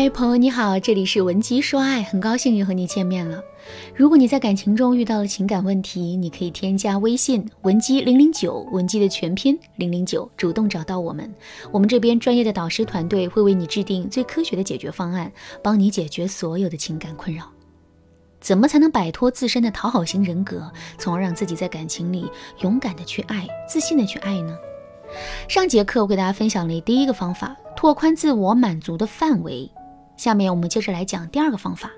嗨，朋友你好，这里是文姬说爱，很高兴又和你见面了。如果你在感情中遇到了情感问题，你可以添加微信文姬零零九，文姬的全拼零零九，主动找到我们，我们这边专业的导师团队会为你制定最科学的解决方案，帮你解决所有的情感困扰。怎么才能摆脱自身的讨好型人格，从而让自己在感情里勇敢的去爱，自信的去爱呢？上节课我给大家分享了第一个方法，拓宽自我满足的范围。下面我们接着来讲第二个方法，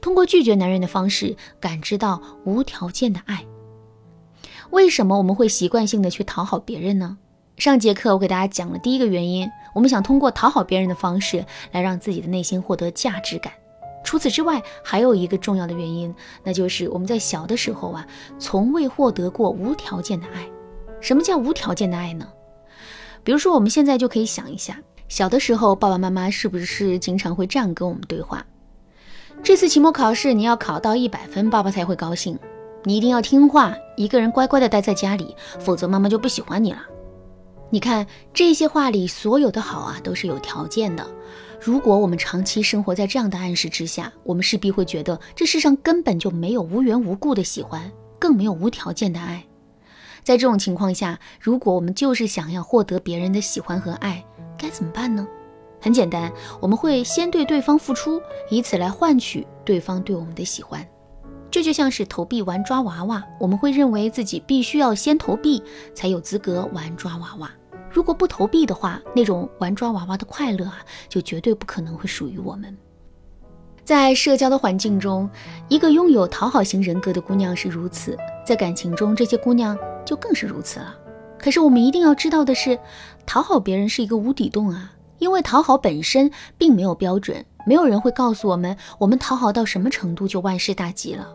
通过拒绝男人的方式感知到无条件的爱。为什么我们会习惯性的去讨好别人呢？上节课我给大家讲了第一个原因，我们想通过讨好别人的方式来让自己的内心获得价值感。除此之外，还有一个重要的原因，那就是我们在小的时候啊，从未获得过无条件的爱。什么叫无条件的爱呢？比如说，我们现在就可以想一下。小的时候，爸爸妈妈是不是经常会这样跟我们对话？这次期末考试你要考到一百分，爸爸才会高兴。你一定要听话，一个人乖乖的待在家里，否则妈妈就不喜欢你了。你看这些话里所有的好啊，都是有条件的。如果我们长期生活在这样的暗示之下，我们势必会觉得这世上根本就没有无缘无故的喜欢，更没有无条件的爱。在这种情况下，如果我们就是想要获得别人的喜欢和爱，该怎么办呢？很简单，我们会先对对方付出，以此来换取对方对我们的喜欢。这就像是投币玩抓娃娃，我们会认为自己必须要先投币才有资格玩抓娃娃。如果不投币的话，那种玩抓娃娃的快乐啊，就绝对不可能会属于我们。在社交的环境中，一个拥有讨好型人格的姑娘是如此，在感情中，这些姑娘就更是如此了。可是我们一定要知道的是，讨好别人是一个无底洞啊！因为讨好本身并没有标准，没有人会告诉我们，我们讨好到什么程度就万事大吉了。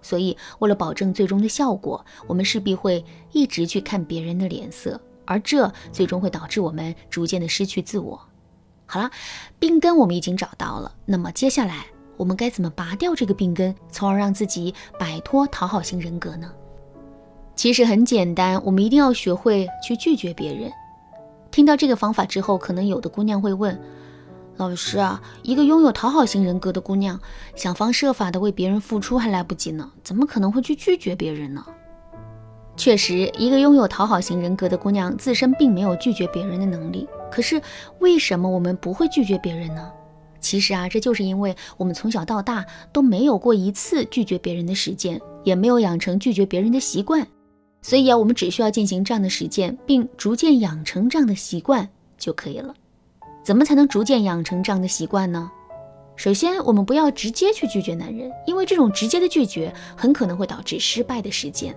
所以，为了保证最终的效果，我们势必会一直去看别人的脸色，而这最终会导致我们逐渐的失去自我。好了，病根我们已经找到了，那么接下来我们该怎么拔掉这个病根，从而让自己摆脱讨好型人格呢？其实很简单，我们一定要学会去拒绝别人。听到这个方法之后，可能有的姑娘会问：“老师啊，一个拥有讨好型人格的姑娘，想方设法的为别人付出还来不及呢，怎么可能会去拒绝别人呢？”确实，一个拥有讨好型人格的姑娘自身并没有拒绝别人的能力。可是，为什么我们不会拒绝别人呢？其实啊，这就是因为我们从小到大都没有过一次拒绝别人的时间，也没有养成拒绝别人的习惯。所以啊，我们只需要进行这样的实践，并逐渐养成这样的习惯就可以了。怎么才能逐渐养成这样的习惯呢？首先，我们不要直接去拒绝男人，因为这种直接的拒绝很可能会导致失败的实践。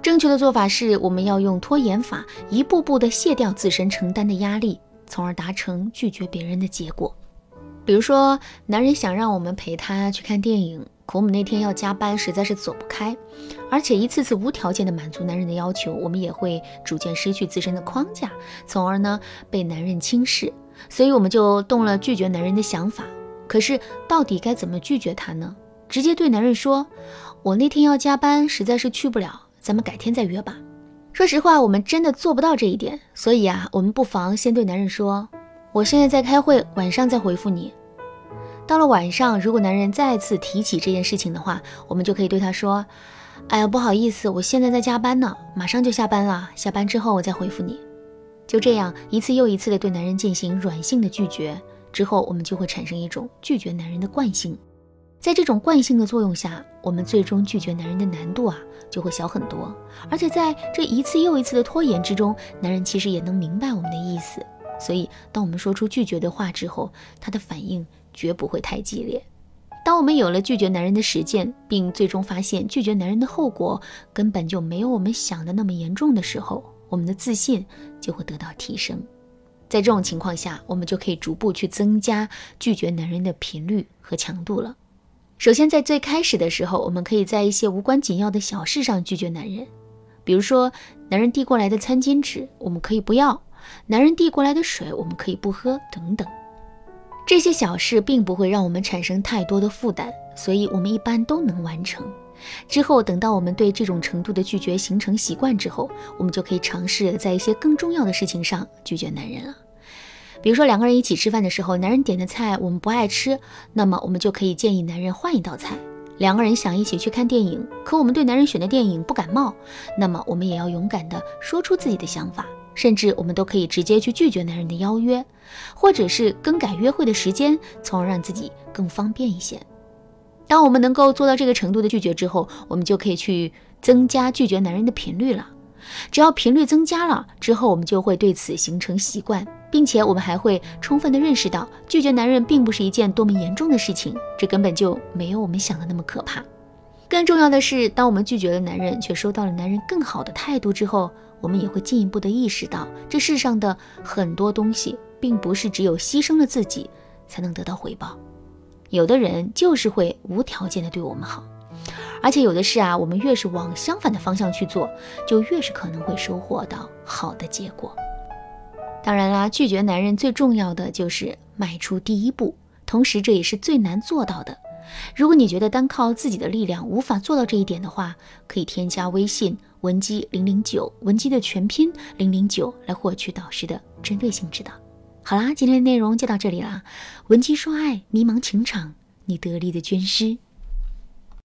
正确的做法是，我们要用拖延法，一步步的卸掉自身承担的压力，从而达成拒绝别人的结果。比如说，男人想让我们陪他去看电影。可我们那天要加班，实在是走不开，而且一次次无条件的满足男人的要求，我们也会逐渐失去自身的框架，从而呢被男人轻视，所以我们就动了拒绝男人的想法。可是到底该怎么拒绝他呢？直接对男人说：“我那天要加班，实在是去不了，咱们改天再约吧。”说实话，我们真的做不到这一点，所以啊，我们不妨先对男人说：“我现在在开会，晚上再回复你。”到了晚上，如果男人再次提起这件事情的话，我们就可以对他说：“哎呀，不好意思，我现在在加班呢，马上就下班了。下班之后我再回复你。”就这样一次又一次的对男人进行软性的拒绝之后，我们就会产生一种拒绝男人的惯性。在这种惯性的作用下，我们最终拒绝男人的难度啊就会小很多。而且在这一次又一次的拖延之中，男人其实也能明白我们的意思。所以，当我们说出拒绝的话之后，他的反应。绝不会太激烈。当我们有了拒绝男人的实践，并最终发现拒绝男人的后果根本就没有我们想的那么严重的时候，我们的自信就会得到提升。在这种情况下，我们就可以逐步去增加拒绝男人的频率和强度了。首先，在最开始的时候，我们可以在一些无关紧要的小事上拒绝男人，比如说男人递过来的餐巾纸，我们可以不要；男人递过来的水，我们可以不喝，等等。这些小事并不会让我们产生太多的负担，所以我们一般都能完成。之后，等到我们对这种程度的拒绝形成习惯之后，我们就可以尝试在一些更重要的事情上拒绝男人了。比如说两个人一起吃饭的时候，男人点的菜我们不爱吃，那么我们就可以建议男人换一道菜。两个人想一起去看电影，可我们对男人选的电影不感冒，那么我们也要勇敢地说出自己的想法，甚至我们都可以直接去拒绝男人的邀约，或者是更改约会的时间，从而让自己更方便一些。当我们能够做到这个程度的拒绝之后，我们就可以去增加拒绝男人的频率了。只要频率增加了之后，我们就会对此形成习惯。并且我们还会充分的认识到，拒绝男人并不是一件多么严重的事情，这根本就没有我们想的那么可怕。更重要的是，当我们拒绝了男人，却收到了男人更好的态度之后，我们也会进一步的意识到，这世上的很多东西，并不是只有牺牲了自己才能得到回报。有的人就是会无条件的对我们好，而且有的事啊，我们越是往相反的方向去做，就越是可能会收获到好的结果。当然啦，拒绝男人最重要的就是迈出第一步，同时这也是最难做到的。如果你觉得单靠自己的力量无法做到这一点的话，可以添加微信文姬零零九，文姬的全拼零零九，来获取导师的针对性指导。好啦，今天的内容就到这里啦，文姬说爱，迷茫情场，你得力的军师。